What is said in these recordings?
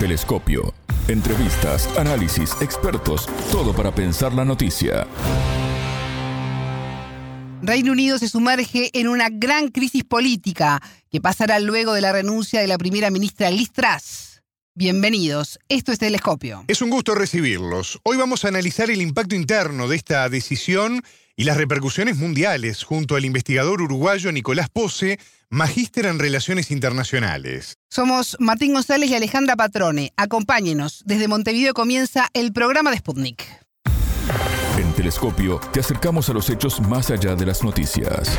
Telescopio. Entrevistas, análisis, expertos, todo para pensar la noticia. Reino Unido se sumerge en una gran crisis política que pasará luego de la renuncia de la primera ministra Liz Truss. Bienvenidos, esto es Telescopio. Es un gusto recibirlos. Hoy vamos a analizar el impacto interno de esta decisión y las repercusiones mundiales junto al investigador uruguayo Nicolás Pose, magíster en Relaciones Internacionales. Somos Martín González y Alejandra Patrone. Acompáñenos. Desde Montevideo comienza el programa de Sputnik. En Telescopio te acercamos a los hechos más allá de las noticias.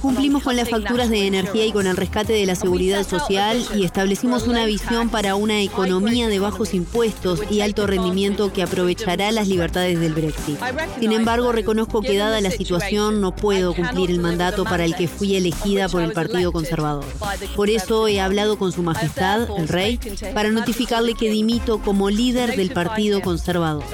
Cumplimos con las facturas de energía y con el rescate de la seguridad social y establecimos una visión para una economía de bajos impuestos y alto rendimiento que aprovechará las libertades del Brexit. Sin embargo, reconozco que dada la situación no puedo cumplir el mandato para el que fui elegida por el Partido Conservador. Por eso he hablado con Su Majestad, el Rey, para notificarle que dimito como líder del Partido Conservador.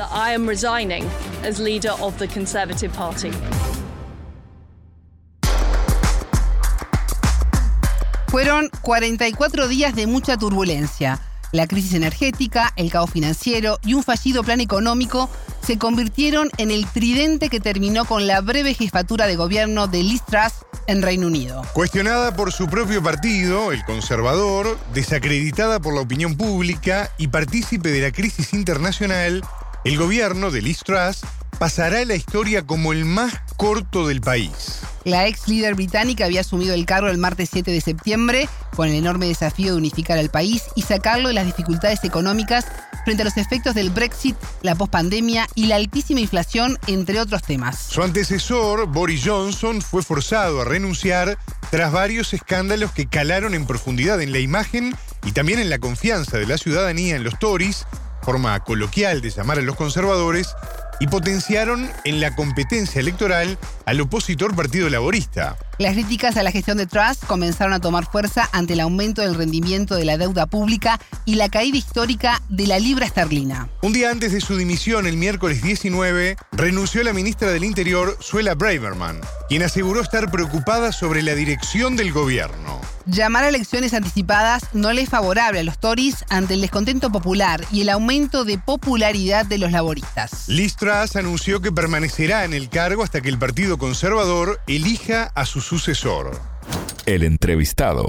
Fueron 44 días de mucha turbulencia. La crisis energética, el caos financiero y un fallido plan económico se convirtieron en el tridente que terminó con la breve jefatura de gobierno de Liz Truss en Reino Unido. Cuestionada por su propio partido, el conservador, desacreditada por la opinión pública y partícipe de la crisis internacional, el gobierno de Liz Truss pasará a la historia como el más corto del país. La ex líder británica había asumido el cargo el martes 7 de septiembre con el enorme desafío de unificar al país y sacarlo de las dificultades económicas frente a los efectos del Brexit, la pospandemia y la altísima inflación, entre otros temas. Su antecesor, Boris Johnson, fue forzado a renunciar tras varios escándalos que calaron en profundidad en la imagen y también en la confianza de la ciudadanía en los Tories, forma coloquial de llamar a los conservadores, y potenciaron en la competencia electoral al opositor Partido Laborista. Las críticas a la gestión de Truss comenzaron a tomar fuerza ante el aumento del rendimiento de la deuda pública y la caída histórica de la libra esterlina. Un día antes de su dimisión, el miércoles 19, renunció la ministra del Interior, Suela Braverman, quien aseguró estar preocupada sobre la dirección del gobierno. Llamar a elecciones anticipadas no le es favorable a los Tories ante el descontento popular y el aumento de popularidad de los laboristas. Liz Truss anunció que permanecerá en el cargo hasta que el Partido Conservador elija a su sucesor. El entrevistado.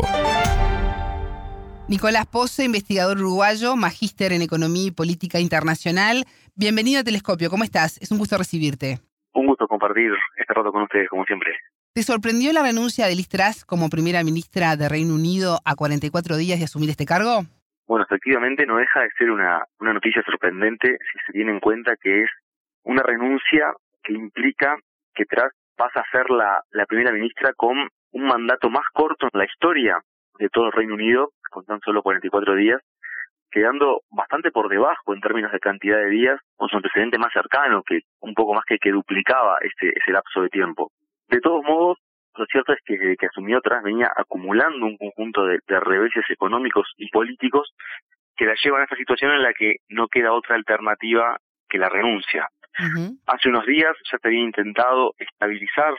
Nicolás Pose, investigador uruguayo, magíster en Economía y Política Internacional. Bienvenido a Telescopio, ¿cómo estás? Es un gusto recibirte. Un gusto compartir este rato con ustedes, como siempre. ¿Te sorprendió la renuncia de Liz Truss como primera ministra de Reino Unido a 44 días de asumir este cargo? Bueno, efectivamente no deja de ser una, noticia sorprendente si se tiene en cuenta que es una renuncia que implica que Truss pasa a ser la, la primera ministra con un mandato más corto en la historia de todo el Reino Unido, con tan solo 44 días, quedando bastante por debajo en términos de cantidad de días, con su antecedente más cercano, que un poco más que, que duplicaba ese, ese lapso de tiempo. De todos modos, lo cierto es que desde que asumió atrás venía acumulando un conjunto de, de reveses económicos y políticos que la llevan a esta situación en la que no queda otra alternativa que la renuncia. Hace unos días ya se había intentado estabilizar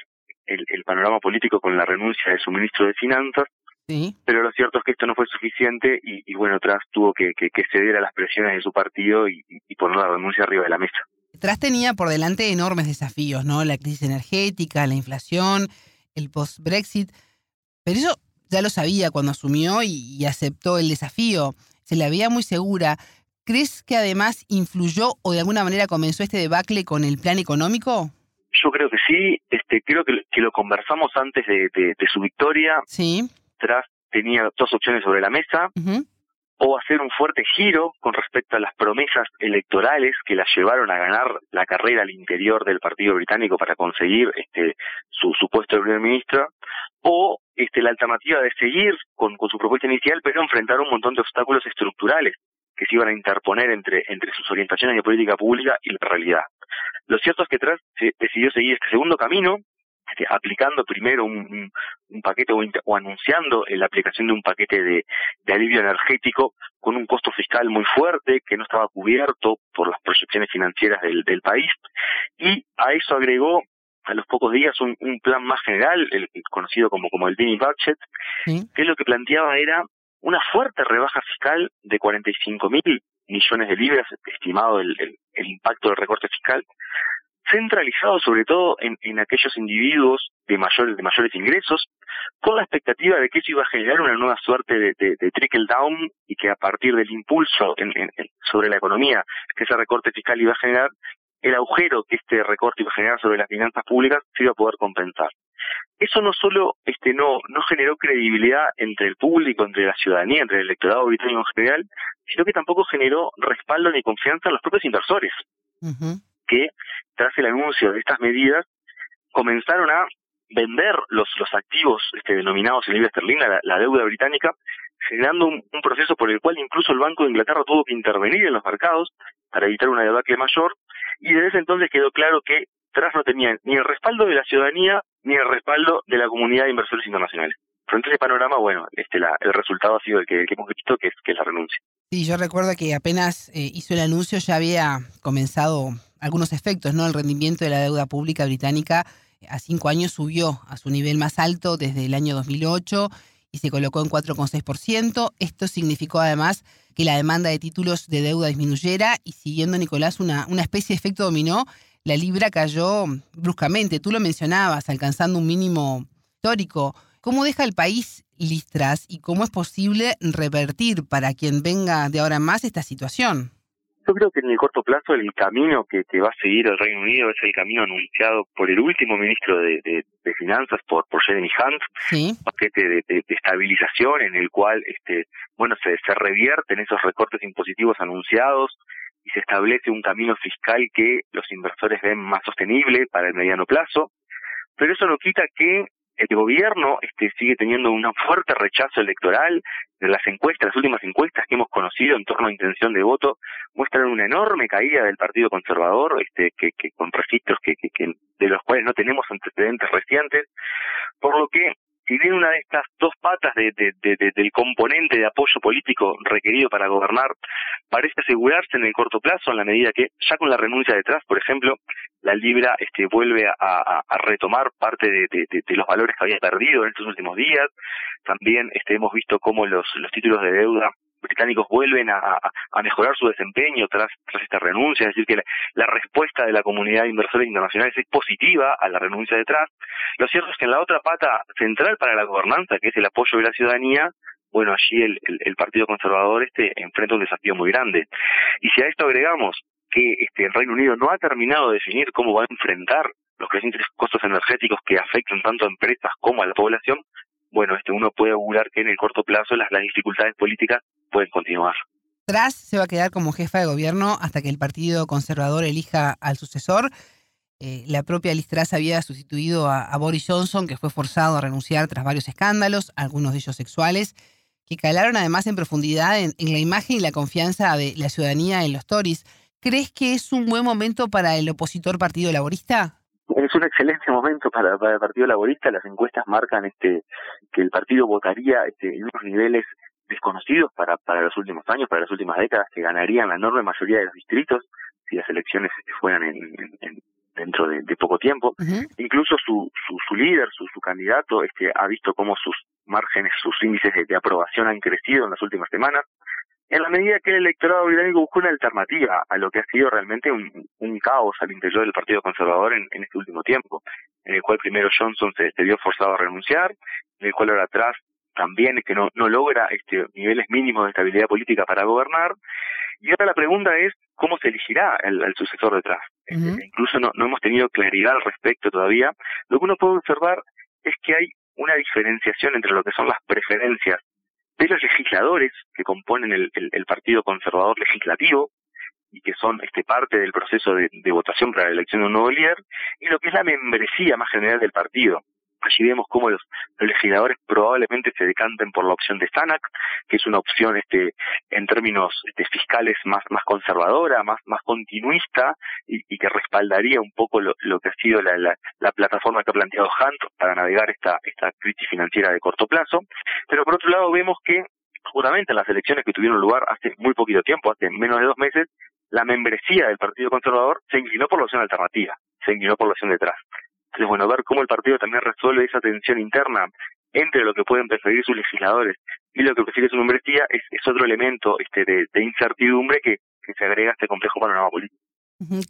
el, el, panorama político con la renuncia de su ministro de Finanzas, sí. pero lo cierto es que esto no fue suficiente y, y bueno, Tras tuvo que, que, que, ceder a las presiones de su partido y, y poner la renuncia arriba de la mesa. Tras tenía por delante enormes desafíos, ¿no? La crisis energética, la inflación, el post-Brexit, pero eso ya lo sabía cuando asumió y, y aceptó el desafío. Se la veía muy segura. ¿Crees que además influyó o de alguna manera comenzó este debacle con el plan económico? Yo creo que sí, este, creo que, que lo conversamos antes de, de, de, su victoria. Sí. Tras tenía dos opciones sobre la mesa, uh -huh. O hacer un fuerte giro con respecto a las promesas electorales que la llevaron a ganar la carrera al interior del Partido Británico para conseguir este su, su puesto de primer ministro, o este la alternativa de seguir con, con su propuesta inicial, pero enfrentar un montón de obstáculos estructurales que se iban a interponer entre, entre sus orientaciones de política pública y la realidad. Lo cierto es que Truss decidió seguir este segundo camino, este, aplicando primero un, un, un paquete o, o, anunciando la aplicación de un paquete de, de, alivio energético con un costo fiscal muy fuerte que no estaba cubierto por las proyecciones financieras del, del país. Y a eso agregó a los pocos días un, plan más general, el, conocido como, como el Mini Budget, que lo que planteaba era una fuerte rebaja fiscal de 45 mil millones de libras, estimado el, el, impacto del recorte fiscal, centralizado sobre todo en, en aquellos individuos de mayores, de mayores ingresos, con la expectativa de que eso iba a generar una nueva suerte de, de, trickle down y que a partir del impulso en, sobre la economía que ese recorte fiscal iba a generar, el agujero que este recorte iba a generar sobre las finanzas públicas se iba a poder compensar. Eso no solo este no no generó credibilidad entre el público, entre la ciudadanía, entre el electorado británico en general, sino que tampoco generó respaldo ni confianza en los propios inversores, que tras el anuncio de estas medidas comenzaron a vender los, los activos este, denominados en libra esterlina, la, deuda británica, generando un, proceso por el cual incluso el Banco de Inglaterra tuvo que intervenir en los mercados para evitar una debacle mayor, y desde ese entonces quedó claro que Tras no tenía ni el respaldo de la ciudadanía ni el respaldo de la comunidad de inversores internacionales. Frente a ese panorama, bueno, este, la, el resultado ha sido el que, hemos visto, que es, que la renuncia. Sí, yo recuerdo que apenas eh, hizo el anuncio ya había comenzado algunos efectos, ¿no? El rendimiento de la deuda pública británica a cinco años subió a su nivel más alto desde el año 2008 y se colocó en 4,6%. Esto significó además que la demanda de títulos de deuda disminuyera y siguiendo, Nicolás, una, una especie de efecto dominó, la libra cayó bruscamente. Tú lo mencionabas, alcanzando un mínimo histórico. ¿Cómo deja el país Listras y cómo es posible revertir para quien venga de ahora en más esta situación? Yo creo que en el corto plazo el camino que, va a seguir el Reino Unido es el camino anunciado por el último ministro de, Finanzas, por, por Jeremy Hunt, un paquete de, estabilización en el cual este bueno se, se revierten esos recortes impositivos anunciados y se establece un camino fiscal que los inversores ven más sostenible para el mediano plazo. Pero eso no quita que el gobierno este, sigue teniendo un fuerte rechazo electoral. Las encuestas, las últimas encuestas que hemos conocido en torno a intención de voto muestran una enorme caída del Partido Conservador, este, que, que con registros que, que, de los cuales no tenemos antecedentes recientes, por lo que si bien una de estas dos patas de, del componente de apoyo político requerido para gobernar parece asegurarse en el corto plazo, en la medida que ya con la renuncia detrás, por ejemplo, la libra este, vuelve a, retomar parte de, los valores que había perdido en estos últimos días. También este, hemos visto cómo los, los títulos de deuda británicos vuelven a, mejorar su desempeño tras, tras esta renuncia, es decir, que la, respuesta de la comunidad de inversores internacionales es positiva a la renuncia de Trump. Lo cierto es que en la otra pata central para la gobernanza, que es el apoyo de la ciudadanía, bueno, allí el, Partido Conservador este enfrenta un desafío muy grande. Y si a esto agregamos que este, el Reino Unido no ha terminado de definir cómo va a enfrentar los crecientes costos energéticos que afectan tanto a empresas como a la población, bueno, este uno puede augurar que en el corto plazo las dificultades políticas pueden continuar. Tras se va a quedar como jefa de gobierno hasta que el Partido Conservador elija al sucesor. Eh, la propia Liz Truss había sustituido a, Boris Johnson, que fue forzado a renunciar tras varios escándalos, algunos de ellos sexuales, que calaron además en profundidad en, la imagen y la confianza de la ciudadanía en los Tories. ¿Crees que es un buen momento para el opositor Partido Laborista? Es un excelente momento para, para el Partido Laborista. Las encuestas marcan este que el partido votaría este, en unos niveles desconocidos para, para los últimos años, para las últimas décadas, que ganarían la enorme mayoría de los distritos si las elecciones este, fueran en, dentro de, poco tiempo. Incluso su, su, su líder, su, su candidato, este, ha visto cómo sus márgenes, sus índices de, aprobación han crecido en las últimas semanas, en la medida que el electorado británico buscó una alternativa a lo que ha sido realmente un, un caos al interior del Partido Conservador en, en, este último tiempo, en el cual primero Johnson se, se vio forzado a renunciar, en el cual ahora atrás también que no, no logra este, niveles mínimos de estabilidad política para gobernar. Y ahora la pregunta es cómo se elegirá el, sucesor detrás. Este, incluso no, no hemos tenido claridad al respecto todavía. Lo que uno puede observar es que hay una diferenciación entre lo que son las preferencias de los legisladores que componen el, el, Partido Conservador Legislativo y que son este parte del proceso de, de votación para la elección de un nuevo líder, y lo que es la membresía más general del partido. Allí vemos cómo los, legisladores probablemente se decanten por la opción de Sanac, que es una opción este, en términos este, fiscales más, más conservadora, más, más continuista y, que respaldaría un poco lo, que ha sido la, la, plataforma que ha planteado Hunt para navegar esta, esta crisis financiera de corto plazo. Pero por otro lado vemos que justamente en las elecciones que tuvieron lugar hace muy poquito tiempo, hace menos de dos meses, la membresía del Partido Conservador se inclinó por la opción alternativa, se inclinó por la opción detrás Entonces, bueno, ver cómo el partido también resuelve esa tensión interna entre lo que pueden preferir sus legisladores y lo que prefiere su membresía es, es otro elemento este, de, incertidumbre que, se agrega a este complejo panorama político.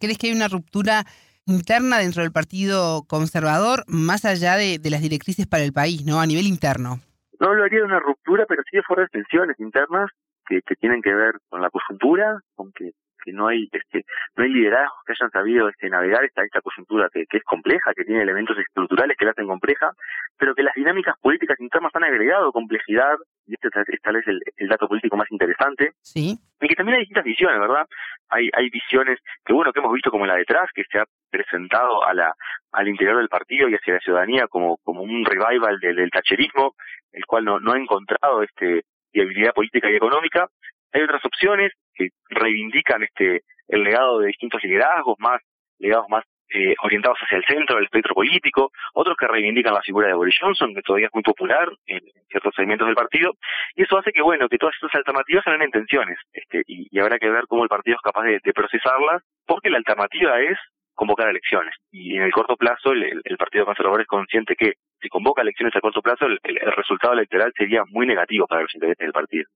¿Crees que hay una ruptura interna dentro del Partido Conservador, más allá de, las directrices para el país, ¿no? A nivel interno. No hablaría de una ruptura, pero sí de fuertes tensiones internas que, que tienen que ver con la coyuntura, con que que no hay este no hay liderazgos que hayan sabido este navegar esta esta coyuntura que, es compleja que tiene elementos estructurales que la hacen compleja pero que las dinámicas políticas internas han agregado complejidad y este, este tal vez el, el dato político más interesante. Sí. Y que también hay distintas visiones verdad hay hay visiones que bueno que hemos visto como la detrás que se ha presentado a la al interior del partido y hacia la ciudadanía como como un revival del, del tacherismo el cual no no ha encontrado este viabilidad política y económica hay otras opciones que reivindican este el legado de distintos liderazgos, más legados más eh, orientados hacia el centro del espectro político, otros que reivindican la figura de Boris Johnson, que todavía es muy popular en, ciertos segmentos del partido, y eso hace que, bueno, que todas estas alternativas generen tensiones, este, y, habrá que ver cómo el partido es capaz de, procesarlas, porque la alternativa es convocar elecciones, y en el corto plazo el, Partido Conservador es consciente que si convoca elecciones a corto plazo, el, el resultado electoral sería muy negativo para los intereses del partido.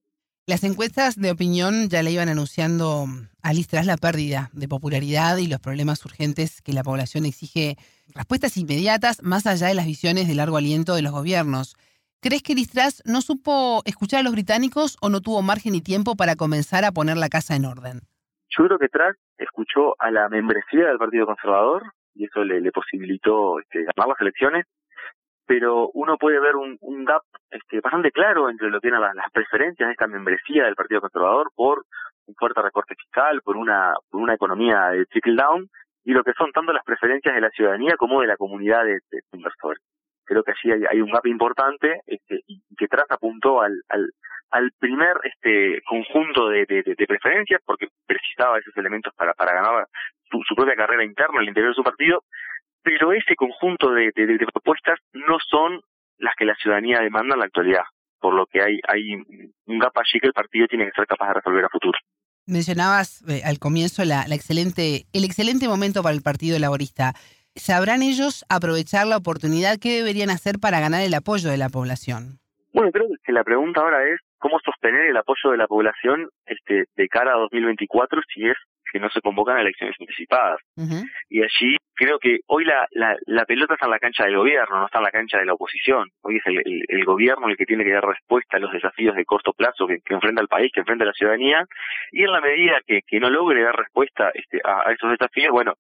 Las encuestas de opinión ya le iban anunciando a Liz tras la pérdida de popularidad y los problemas urgentes que la población exige respuestas inmediatas más allá de las visiones de largo aliento de los gobiernos. ¿Crees que Liz no supo escuchar a los británicos o no tuvo margen ni tiempo para comenzar a poner la casa en orden? Yo creo que Truss escuchó a la membresía del Partido Conservador y eso le, posibilitó este, ganar las elecciones pero uno puede ver un, gap este, bastante claro entre lo que eran las, preferencias de esta membresía del Partido Conservador por un fuerte recorte fiscal, por una, por una economía de trickle down, y lo que son tanto las preferencias de la ciudadanía como de la comunidad de, inversores. Creo que allí hay, un gap importante este, y que traza apuntó al, al, al primer este conjunto de, de, preferencias porque precisaba esos elementos para, ganar su, su propia carrera interna al interior de su partido pero ese conjunto de, propuestas no son las que la ciudadanía demanda en la actualidad, por lo que hay, hay un gap allí que el partido tiene que ser capaz de resolver a futuro. Mencionabas eh, al comienzo la, excelente, el excelente momento para el Partido Laborista. ¿Sabrán ellos aprovechar la oportunidad? ¿Qué deberían hacer para ganar el apoyo de la población? Bueno, creo que la pregunta ahora es cómo sostener el apoyo de la población este, de cara a 2024 si es que no se convocan a elecciones anticipadas. Y allí creo que hoy la, la, la, pelota está en la cancha del gobierno, no está en la cancha de la oposición. Hoy es el, el, gobierno el que tiene que dar respuesta a los desafíos de corto plazo que, enfrenta el país, que enfrenta la ciudadanía, y en la medida que, que no logre dar respuesta este, a, esos desafíos, bueno,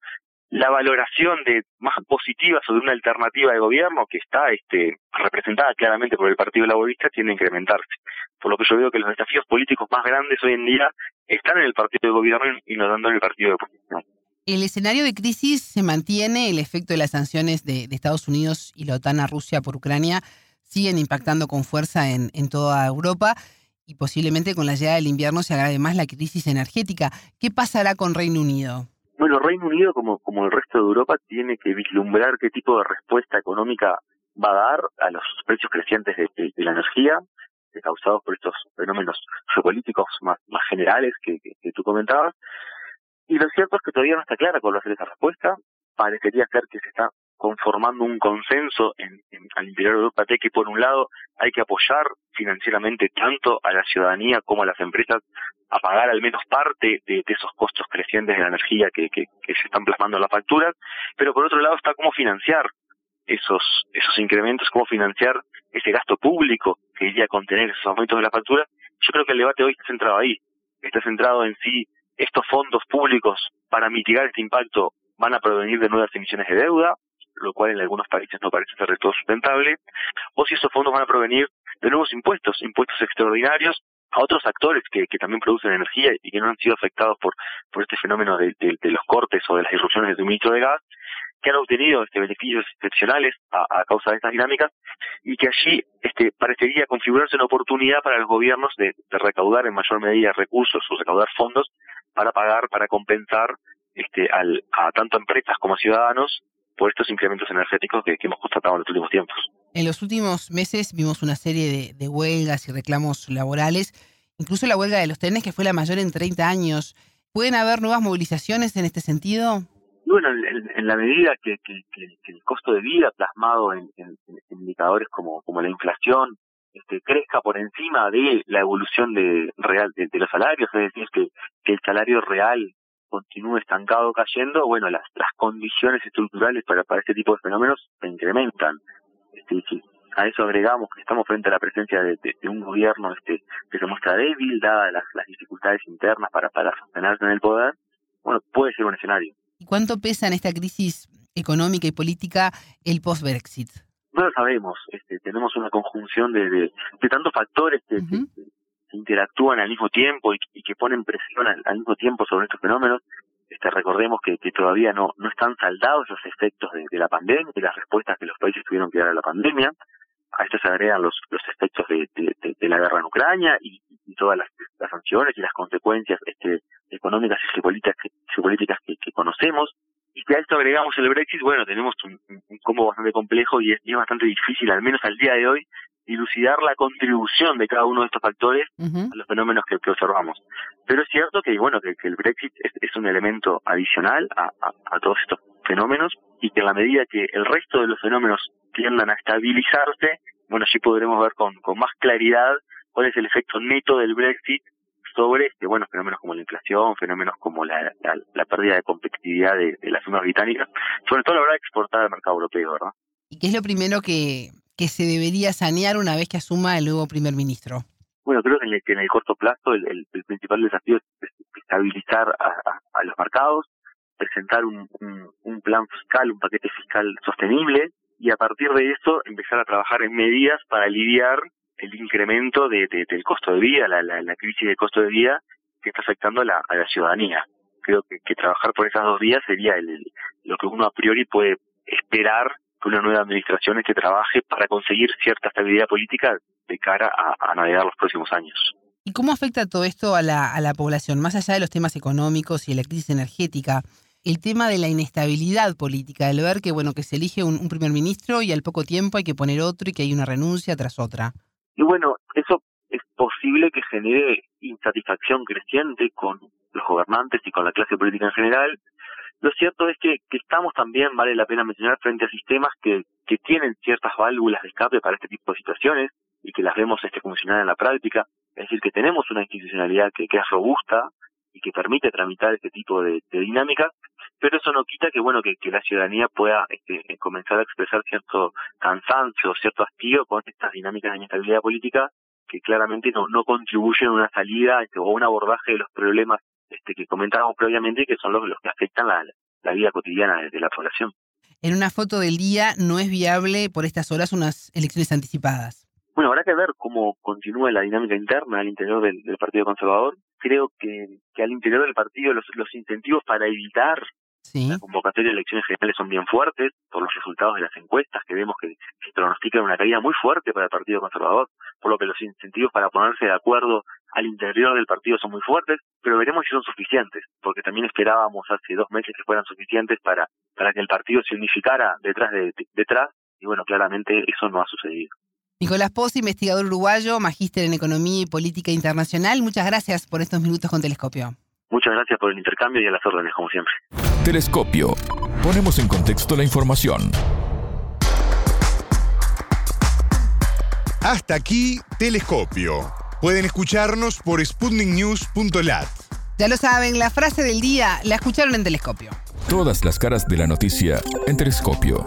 la valoración de más positiva sobre una alternativa de gobierno que está este, representada claramente por el Partido Laborista tiene que incrementarse. Por lo que yo veo que los desafíos políticos más grandes hoy en día están en el partido de gobierno y no dando en el partido de oposición. El escenario de crisis se mantiene, el efecto de las sanciones de, Estados Unidos y la OTAN a Rusia por Ucrania siguen impactando con fuerza en, en toda Europa y posiblemente con la llegada del invierno se agrave más la crisis energética. ¿Qué pasará con Reino Unido? Bueno, Reino Unido, como, como el resto de Europa, tiene que vislumbrar qué tipo de respuesta económica va a dar a los precios crecientes de, la energía, causados por estos fenómenos geopolíticos más, generales que, que, tú comentabas. Y lo cierto es que todavía no está clara cuál va a ser esa respuesta. Parecería ser que se está conformando un consenso en, al interior de Europa de que por un lado hay que apoyar financieramente tanto a la ciudadanía como a las empresas a pagar al menos parte de, esos costos crecientes de la energía que, que, se están plasmando en las facturas, pero por otro lado está cómo financiar esos, esos incrementos, cómo financiar ese gasto público que iría a contener esos aumentos de la factura. Yo creo que el debate hoy está centrado ahí, está centrado en si estos fondos públicos para mitigar este impacto van a provenir de nuevas emisiones de deuda, lo cual en algunos países no parece ser de todo sustentable, o si esos fondos van a provenir de nuevos impuestos, impuestos extraordinarios a otros actores que, que también producen energía y que no han sido afectados por, por este fenómeno de, de, los cortes o de las disrupciones del suministro de gas, que han obtenido este beneficios excepcionales a, causa de estas dinámicas y que allí este parecería configurarse una oportunidad para los gobiernos de, de recaudar en mayor medida recursos o recaudar fondos para pagar, para compensar este, al, a tanto empresas como a ciudadanos por estos incrementos energéticos que, hemos constatado en los últimos tiempos. En los últimos meses vimos una serie de, huelgas y reclamos laborales, incluso la huelga de los trenes, que fue la mayor en 30 años. ¿Pueden haber nuevas movilizaciones en este sentido? Bueno, en, la medida que, el costo de vida plasmado en, indicadores como, la inflación este, crezca por encima de la evolución de real de, los salarios, es decir, que, que el salario real continúe estancado cayendo, bueno, las, las condiciones estructurales para, para este tipo de fenómenos se incrementan. Este, a eso agregamos que estamos frente a la presencia de, un gobierno este, que se muestra débil, dadas las, las dificultades internas para, para sostenerse en el poder, bueno, puede ser un escenario. ¿Y cuánto pesa en esta crisis económica y política el post-Brexit? No lo sabemos. Este, tenemos una conjunción de, de, tantos factores que, interactúan al mismo tiempo y, que ponen presión al, mismo tiempo sobre estos fenómenos. Este, recordemos que, que todavía no, no están saldados los efectos de, de la pandemia y las respuestas que los países tuvieron que dar a la pandemia a esto se agregan los, los efectos de, de, la guerra en Ucrania y, todas las, sanciones y las consecuencias este, económicas y geopolíticas, geopolíticas que, conocemos. Y que a esto agregamos el Brexit, bueno, tenemos un, un combo bastante complejo y es, bastante difícil, al menos al día de hoy, dilucidar la contribución de cada uno de estos factores a los fenómenos que, observamos. Pero es cierto que, bueno, que, el Brexit es, un elemento adicional a, a todos estos fenómenos y que en la medida que el resto de los fenómenos tiendan a estabilizarse, bueno, así podremos ver con, con más claridad cuál es el efecto neto del Brexit sobre este, bueno, fenómenos como la inflación, fenómenos como la, la, pérdida de competitividad de, las firmas británicas, sobre todo la hora de exportar al mercado europeo, ¿verdad? ¿Y qué es lo primero que, que se debería sanear una vez que asuma el nuevo primer ministro? Bueno, creo que en el, en el corto plazo el, el, principal desafío es estabilizar a, a, los mercados, presentar un, un, un, plan fiscal, un paquete fiscal sostenible, y a partir de eso empezar a trabajar en medidas para aliviar el incremento de, del costo de vida, la, la, crisis de costo de vida que está afectando a la, a la ciudadanía. Creo que, trabajar por esas dos vías sería el, lo que uno a priori puede esperar que una nueva administración esté trabaje para conseguir cierta estabilidad política de cara a, a navegar los próximos años. ¿Y cómo afecta todo esto a la, la población? Más allá de los temas económicos y de la crisis energética, el tema de la inestabilidad política, el ver que bueno que se elige un, primer ministro y al poco tiempo hay que poner otro y que hay una renuncia tras otra. Y bueno, eso es posible que genere insatisfacción creciente con los gobernantes y con la clase política en general. Lo cierto es que, que estamos también, vale la pena mencionar, frente a sistemas que, que tienen ciertas válvulas de escape para este tipo de situaciones y que las vemos este, funcionar en la práctica. Es decir, que tenemos una institucionalidad que, que es robusta, y que permite tramitar este tipo de, de dinámicas, pero eso no quita que bueno que, que la ciudadanía pueda este, comenzar a expresar cierto cansancio, cierto hastío con estas dinámicas de inestabilidad política que claramente no, no contribuyen a una salida este, o un abordaje de los problemas este, que comentábamos previamente que son los, los que afectan la, la vida cotidiana de, la población. En una foto del día no es viable por estas horas unas elecciones anticipadas. Bueno, habrá que ver cómo continúa la dinámica interna al interior del, del Partido Conservador creo que, que al interior del partido los, los incentivos para evitar la convocatoria de elecciones generales son bien fuertes por los resultados de las encuestas que vemos que, que pronostican una caída muy fuerte para el Partido Conservador, por lo que los incentivos para ponerse de acuerdo al interior del partido son muy fuertes, pero veremos si son suficientes, porque también esperábamos hace dos meses que fueran suficientes para, para que el partido se unificara detrás de, detrás, y bueno, claramente eso no ha sucedido. Nicolás Pozzi, investigador uruguayo, magíster en Economía y Política Internacional. Muchas gracias por estos minutos con Telescopio. Muchas gracias por el intercambio y a las órdenes, como siempre. Telescopio. Ponemos en contexto la información. Hasta aquí, Telescopio. Pueden escucharnos por sputniknews.lat. Ya lo saben, la frase del día la escucharon en Telescopio. Todas las caras de la noticia en Telescopio.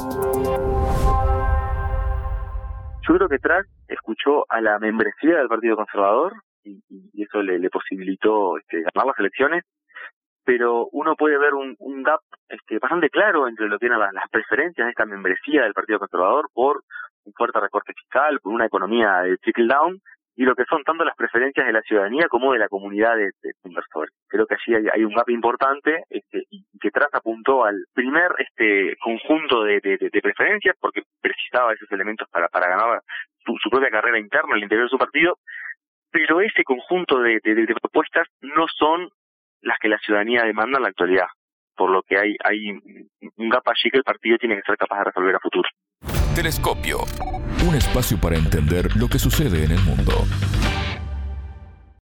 Yo creo que Trump escuchó a la membresía del Partido Conservador y, eso le, posibilitó este, ganar las elecciones, pero uno puede ver un, gap este, bastante claro entre lo que eran las, preferencias de esta membresía del Partido Conservador por un fuerte recorte fiscal, por una economía de trickle down y lo que son tanto las preferencias de la ciudadanía como de la comunidad de, inversores. Creo que allí hay, un gap importante este, y que tras apuntó al primer este conjunto de, preferencias porque precisaba esos elementos para, para ganar su, propia carrera interna al interior de su partido, pero ese conjunto de, propuestas no son las que la ciudadanía demanda en la actualidad, por lo que hay, hay un gap allí que el partido tiene que ser capaz de resolver a futuro. Telescopio. Un espacio para entender lo que sucede en el mundo.